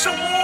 So